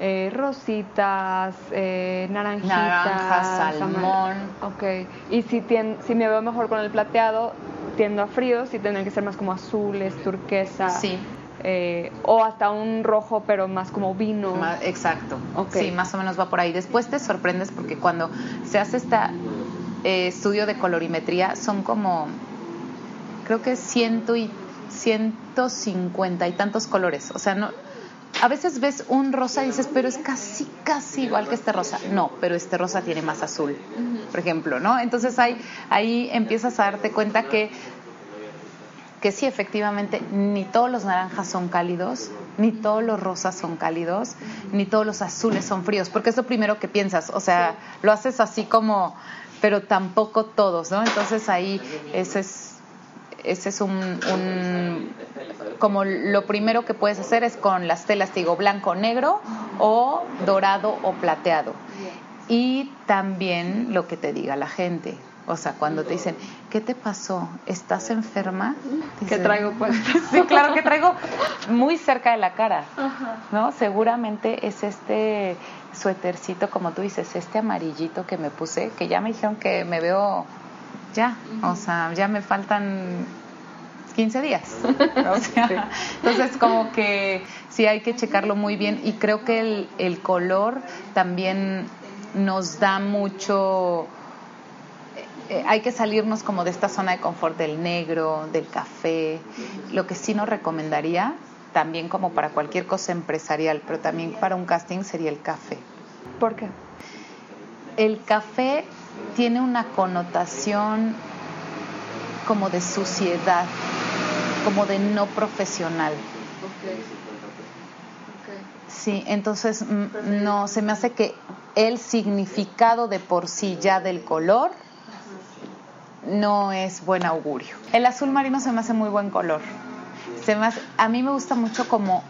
Speaker 1: eh, rositas, eh, naranjitas,
Speaker 2: Naranja, salmón.
Speaker 1: Ok. Y si, si me veo mejor con el plateado, tiendo a fríos y tendría que ser más como azules, turquesa.
Speaker 2: Sí.
Speaker 1: Eh, o hasta un rojo, pero más como vino.
Speaker 2: exacto. Sí, más o menos va por ahí. Después te sorprendes porque cuando se hace este estudio de colorimetría son como, creo que ciento y 150 y tantos colores. O sea, no, a veces ves un rosa y dices, pero es casi, casi igual que este rosa. No, pero este rosa tiene más azul, por ejemplo, ¿no? Entonces ahí, ahí empiezas a darte cuenta que que sí, efectivamente, ni todos los naranjas son cálidos, ni todos los rosas son cálidos, ni todos los azules son fríos, porque es lo primero que piensas, o sea, lo haces así como, pero tampoco todos, ¿no? Entonces ahí ese es, ese es un, como lo primero que puedes hacer es con las telas, digo, blanco, negro o dorado o plateado. Y también lo que te diga la gente O sea, cuando te dicen, ¿qué te pasó? ¿Estás enferma?
Speaker 1: ¿Qué traigo puesto?
Speaker 2: sí, claro que traigo muy cerca de la cara, ¿no? Seguramente es este suétercito, como tú dices, este amarillito que me puse, que ya me dijeron que me veo ya, o sea, ya me faltan 15 días. Entonces, como que sí hay que checarlo muy bien y creo que el, el color también nos da mucho eh, hay que salirnos como de esta zona de confort del negro, del café. Lo que sí nos recomendaría, también como para cualquier cosa empresarial, pero también para un casting, sería el café.
Speaker 1: ¿Por qué?
Speaker 2: El café tiene una connotación como de suciedad, como de no profesional. Sí, entonces no, se me hace que el significado de por sí ya del color no es buen augurio. El azul marino se me hace muy buen color. Se me a mí me gusta mucho como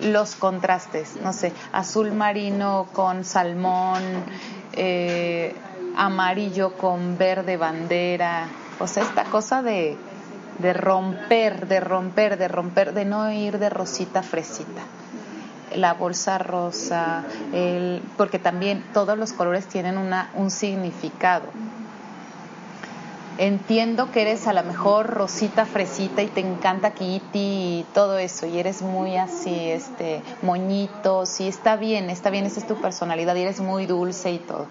Speaker 2: los contrastes, no sé, azul marino con salmón, eh, amarillo con verde bandera, o sea, esta cosa de, de romper, de romper, de romper, de no ir de rosita fresita la bolsa rosa, el, porque también todos los colores tienen una, un significado entiendo que eres a lo mejor rosita fresita y te encanta Kitty y todo eso y eres muy así, este, moñito, sí, está bien, está bien, esa es tu personalidad y eres muy dulce y todo.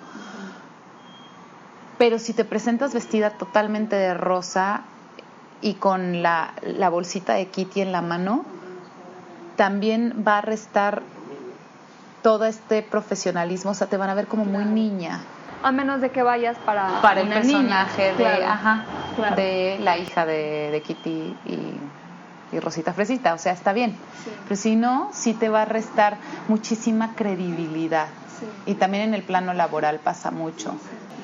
Speaker 2: Pero si te presentas vestida totalmente de rosa y con la, la bolsita de Kitty en la mano, también va a restar todo este profesionalismo, o sea, te van a ver como muy niña
Speaker 1: a menos de que vayas para,
Speaker 2: para el personaje de, ajá, de la hija de, Kitty y, Rosita Fresita, o sea, está bien. Pero si no, sí te va a restar muchísima credibilidad. Y también en el plano laboral pasa mucho.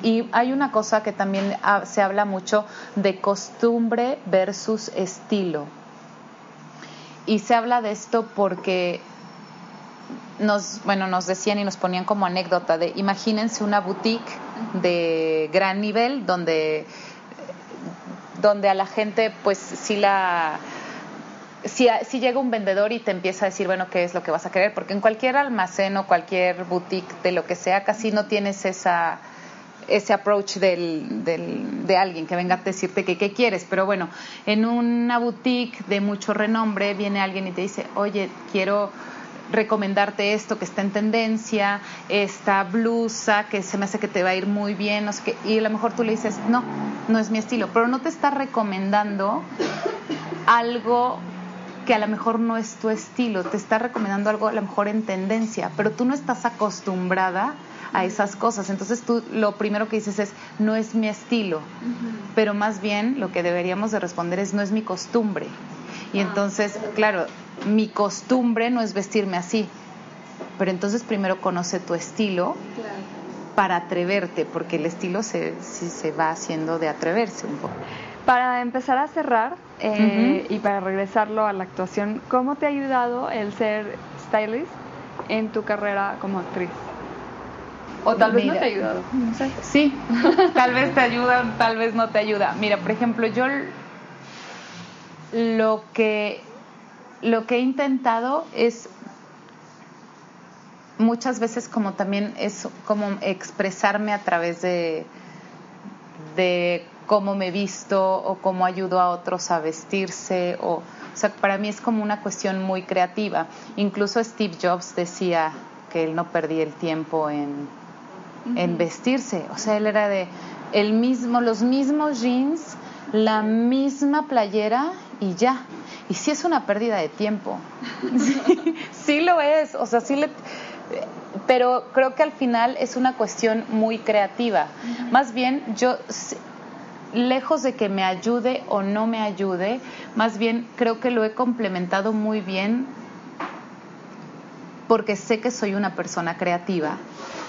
Speaker 2: Y hay una cosa que también se habla mucho de costumbre versus estilo. Y se habla de esto porque nos, bueno, nos decían y nos ponían como anécdota de imagínense una boutique de gran nivel donde, donde a la gente pues si la si, si, llega un vendedor y te empieza a decir, bueno, ¿qué es lo que vas a querer? Porque en cualquier almacén o cualquier boutique de lo que sea, casi no tienes esa, ese approach del, del, de alguien que venga a decirte que qué quieres. Pero bueno, en una boutique de mucho renombre viene alguien y te dice, oye, quiero recomendarte esto que está en tendencia, esta blusa que se me hace que te va a ir muy bien, no sé qué, y a lo mejor tú le dices, no, no es mi estilo, pero no te está recomendando algo que a lo mejor no es tu estilo, te está recomendando algo a lo mejor en tendencia, pero tú no estás acostumbrada a esas cosas. Entonces tú lo primero que dices es, no es mi estilo, pero más bien lo que deberíamos de responder es, no es mi costumbre. Y entonces, claro, mi costumbre no es vestirme así, pero entonces primero conoce tu estilo para atreverte, porque el estilo se, se va haciendo de atreverse un poco.
Speaker 1: Para empezar a cerrar eh, y para regresarlo a la actuación, ¿cómo te ha ayudado el ser stylist en tu carrera como actriz? O tal vez no te ha ayudado, no sé.
Speaker 2: Sí, tal vez te ayuda, tal vez no te ayuda. Mira, por ejemplo, yo lo que lo que he intentado es muchas veces como también es como expresarme a través de, de cómo me visto o cómo ayudo a otros a vestirse o, o sea, para mí es como una cuestión muy creativa. Incluso Steve Jobs decía que él no perdía el tiempo en, en vestirse, o sea, él era de el mismo, los mismos jeans, la misma playera y ya. Y sí es una pérdida de tiempo. sí, lo es. O sea, sí le. Pero creo que al final es una cuestión muy creativa. Más bien, yo, lejos de que me ayude o no me ayude, más bien creo que lo he complementado muy bien porque sé que soy una persona creativa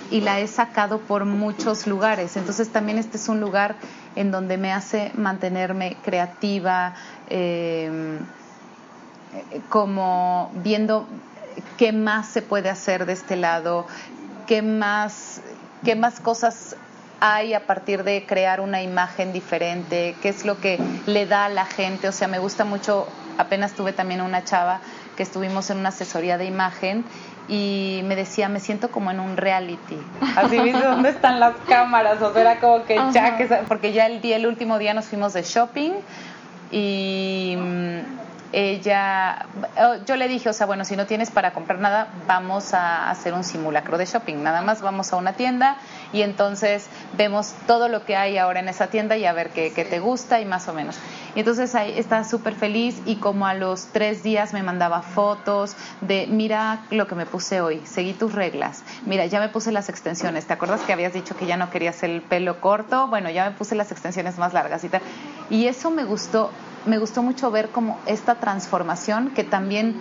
Speaker 2: y la he sacado por muchos lugares. Entonces también este es un lugar en donde me hace mantenerme creativa, eh, como viendo qué más se puede hacer de este lado, qué más, qué más cosas hay a partir de crear una imagen diferente, qué es lo que le da a la gente. O sea, me gusta mucho, apenas tuve también una chava que estuvimos en una asesoría de imagen y me decía, me siento como en un reality. Así, ¿viste dónde están las cámaras? O sea, era como que ya, que, porque ya el, día, el último día nos fuimos de shopping y mm, ella, oh, yo le dije, o sea, bueno, si no tienes para comprar nada, vamos a hacer un simulacro de shopping. Nada más vamos a una tienda y entonces vemos todo lo que hay ahora en esa tienda y a ver qué, te gusta y más o menos. Y entonces ahí está súper feliz y como a los tres días me mandaba fotos de, mira lo que me puse hoy, seguí tus reglas, mira, ya me puse las extensiones, ¿te acuerdas que habías dicho que ya no querías el pelo corto? Bueno, ya me puse las extensiones más largas y tal. Y eso me gustó, me gustó mucho ver como esta transformación que también,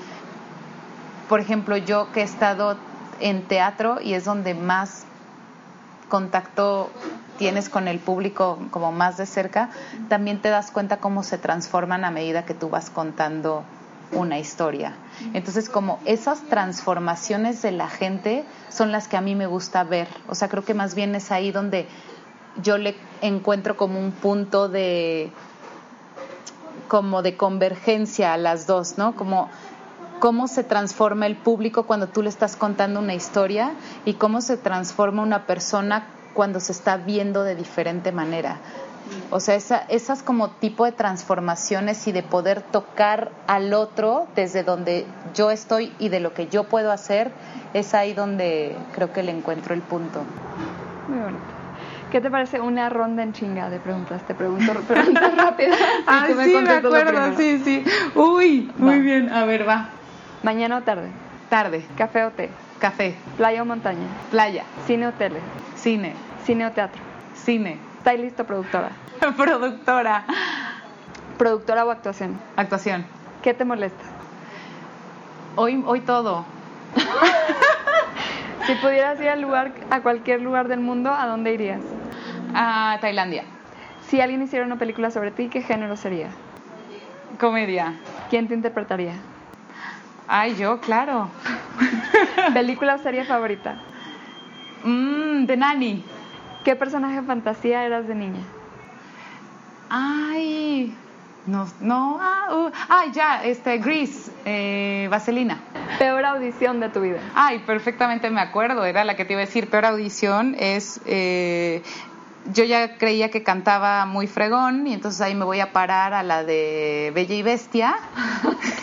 Speaker 2: por ejemplo, yo que he estado en teatro y es donde más contacto tienes con el público como más de cerca, también te das cuenta cómo se transforman a medida que tú vas contando una historia. Entonces, como esas transformaciones de la gente son las que a mí me gusta ver. O sea, creo que más bien es ahí donde yo le encuentro como un punto de como de convergencia a las dos, ¿no? Como cómo se transforma el público cuando tú le estás contando una historia y cómo se transforma una persona cuando se está viendo de diferente manera. O sea, esas como tipo de transformaciones y de poder tocar al otro desde donde yo estoy y de lo que yo puedo hacer, es ahí donde creo que le encuentro el punto.
Speaker 1: Muy bonito. ¿Qué te parece una ronda en chinga de preguntas? Te pregunto preguntas rápidas.
Speaker 2: ah, sí, me acuerdo, sí, sí. Uy, muy bien. A ver, va.
Speaker 1: ¿Mañana o tarde?
Speaker 2: Tarde.
Speaker 1: ¿Café o té?
Speaker 2: Café.
Speaker 1: ¿Playa o montaña?
Speaker 2: Playa.
Speaker 1: ¿Cine o tele?
Speaker 2: Cine.
Speaker 1: ¿Cine o teatro?
Speaker 2: Cine.
Speaker 1: ¿Stylist o productora?
Speaker 2: productora.
Speaker 1: ¿Productora o actuación?
Speaker 2: Actuación.
Speaker 1: ¿Qué te molesta?
Speaker 2: Hoy, hoy todo.
Speaker 1: si pudieras ir al lugar, a cualquier lugar del mundo, ¿a dónde irías?
Speaker 2: A Tailandia.
Speaker 1: Si alguien hiciera una película sobre ti, ¿qué género sería?
Speaker 2: Comedia.
Speaker 1: ¿Quién te interpretaría?
Speaker 2: Ay, yo, claro.
Speaker 1: ¿Película o serie favorita?
Speaker 2: Mmm, The Nanny.
Speaker 1: ¿Qué personaje de fantasía eras de niña?
Speaker 2: Ay, no, no, ah, uh, ay, ya, este, Grease, eh, Vaselina.
Speaker 1: Peor audición de tu vida.
Speaker 2: Ay, perfectamente me acuerdo, era la que te iba a decir, peor audición es eh, yo ya creía que cantaba muy fregón y entonces ahí me voy a parar a la de Bella y Bestia.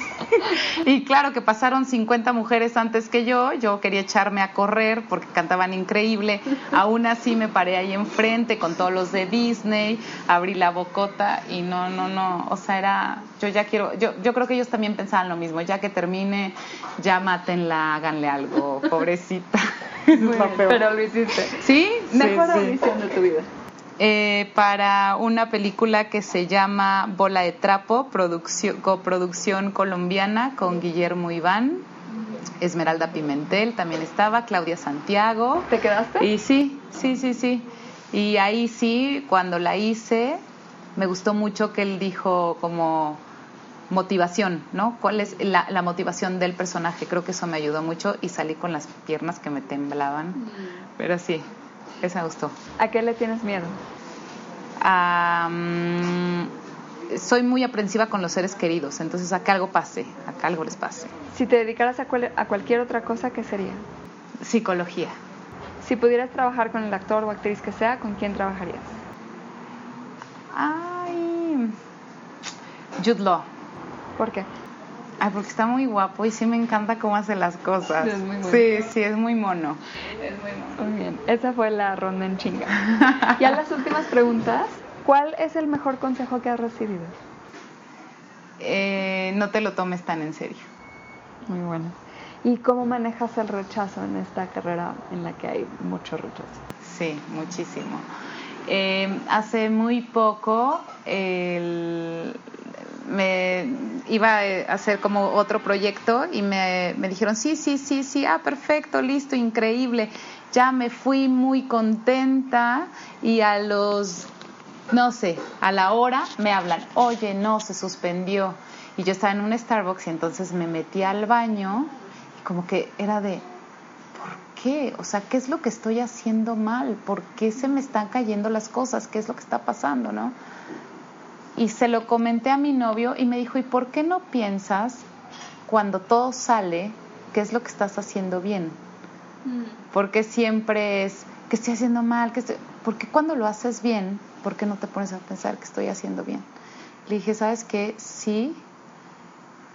Speaker 2: y claro que pasaron 50 mujeres antes que yo, yo quería echarme a correr porque cantaban increíble, aún así me paré ahí enfrente con todos los de Disney, abrí la bocota y no, no, no, o sea, era, yo ya quiero, yo, yo creo que ellos también pensaban lo mismo, ya que termine, ya mátenla, háganle algo, pobrecita.
Speaker 1: pero lo hiciste.
Speaker 2: ¿Sí?
Speaker 1: Mejor audición de tu vida.
Speaker 2: Eh, para una película que se llama Bola de Trapo, producción, coproducción colombiana con Guillermo Iván, Esmeralda Pimentel también estaba, Claudia Santiago.
Speaker 1: ¿Te quedaste?
Speaker 2: Y sí, sí, sí, sí. Y ahí sí, cuando la hice, me gustó mucho que él dijo como motivación, ¿no? ¿Cuál es la, la, motivación del personaje? Creo que eso me ayudó mucho y salí con las piernas que me temblaban. Mm. Pero sí, esa me gustó.
Speaker 1: ¿A qué le tienes miedo?
Speaker 2: soy muy aprensiva con los seres queridos, entonces a que algo pase, a que algo les pase.
Speaker 1: Si te dedicaras a, a cualquier otra cosa, ¿qué sería?
Speaker 2: Psicología.
Speaker 1: Si pudieras trabajar con el actor o actriz que sea, ¿con quién trabajarías?
Speaker 2: Ay, Jude Law.
Speaker 1: ¿Por qué?
Speaker 2: Ay, porque está muy guapo y sí me encanta cómo hace las cosas.
Speaker 1: Es muy
Speaker 2: Sí, sí, es muy mono.
Speaker 1: Es muy mono. Muy bien, esa fue la ronda en chinga. y a las últimas preguntas, ¿cuál es el mejor consejo que has recibido?
Speaker 2: Eh, no te lo tomes tan en serio.
Speaker 1: Muy bueno. ¿Y cómo manejas el rechazo en esta carrera en la que hay mucho rechazo?
Speaker 2: Sí, muchísimo. Eh, hace muy poco el, me iba a hacer como otro proyecto y me, me dijeron, sí, sí, sí, sí, ah, perfecto, listo, increíble. Ya me fui muy contenta y a los, no sé, a la hora me hablan, oye, no, se suspendió. Y yo estaba en un Starbucks y entonces me metí al baño y como que era de, ¿por qué? O sea, ¿qué es lo que estoy haciendo mal? ¿Por qué se me están cayendo las cosas? ¿Qué es lo que está pasando, no? Y se lo comenté a mi novio y me dijo, ¿y por qué no piensas cuando todo sale qué es lo que estás haciendo bien? Mm. Porque siempre es que estoy haciendo mal, que estoy... porque cuando lo haces bien, ¿por qué no te pones a pensar que estoy haciendo bien? Le dije, ¿sabes qué? Sí.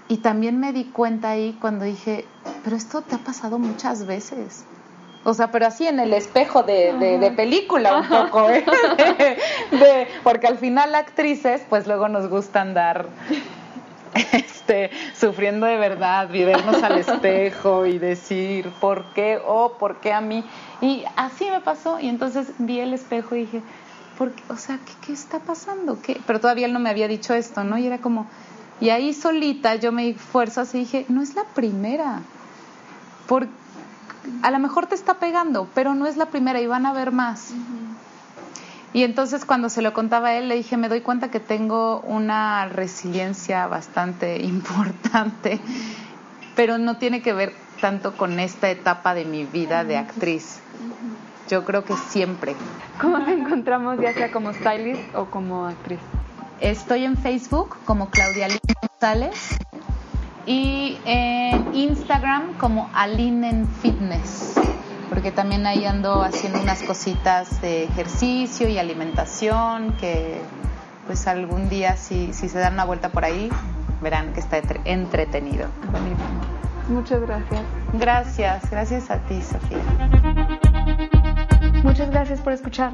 Speaker 2: Y también me di cuenta ahí cuando dije, pero esto te ha pasado muchas veces. O sea, pero así en el espejo de, de, película un poco, ¿eh? porque al final actrices, pues luego nos gusta andar este, sufriendo de verdad, y vernos al espejo y decir, ¿por qué? Oh, ¿por qué a mí? Y así me pasó, y entonces vi el espejo y dije, ¿por qué? O sea, ¿qué, qué está pasando? ¿Qué? Pero todavía él no me había dicho esto, ¿no? Y era como, y ahí solita yo me di fuerzas y dije, no es la primera. Por, a lo mejor te está pegando, pero no es la primera y van a ver más. Y entonces cuando se lo contaba a él, le dije, me doy cuenta que tengo una resiliencia bastante importante, pero no tiene que ver tanto con esta etapa de mi vida de actriz. Yo creo que siempre.
Speaker 1: ¿Cómo te encontramos ya sea como stylist o como actriz?
Speaker 2: Estoy en Facebook como Claudia Lina González y en Instagram como Alinen Fitness, porque también ahí ando haciendo unas cositas de ejercicio y alimentación que pues algún día si, si se dan una vuelta por ahí verán que está entretenido.
Speaker 1: Muchas gracias.
Speaker 2: Gracias, gracias a ti, Sofía.
Speaker 1: Muchas gracias por escuchar.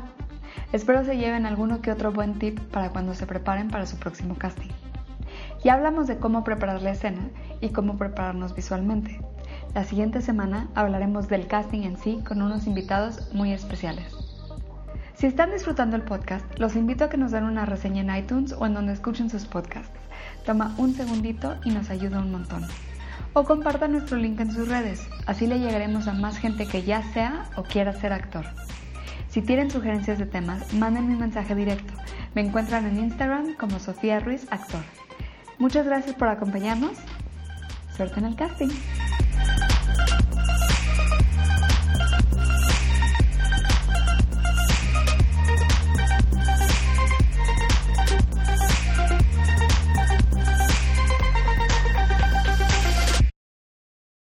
Speaker 1: Espero se lleven alguno que otro buen tip para cuando se preparen para su próximo casting. Ya hablamos de cómo preparar la escena y cómo prepararnos visualmente. La siguiente semana hablaremos del casting en sí con unos invitados muy especiales. Si están disfrutando el podcast, los invito a que nos den una reseña en iTunes o en donde escuchen sus podcasts. Toma un segundito y nos ayuda un montón. O compartan nuestro link en sus redes, así le llegaremos a más gente que ya sea o quiera ser actor. Si tienen sugerencias de temas, mándenme un mensaje directo. Me encuentran en Instagram como Sofía Ruiz Actor. Muchas gracias por acompañarnos. Suerte en el casting.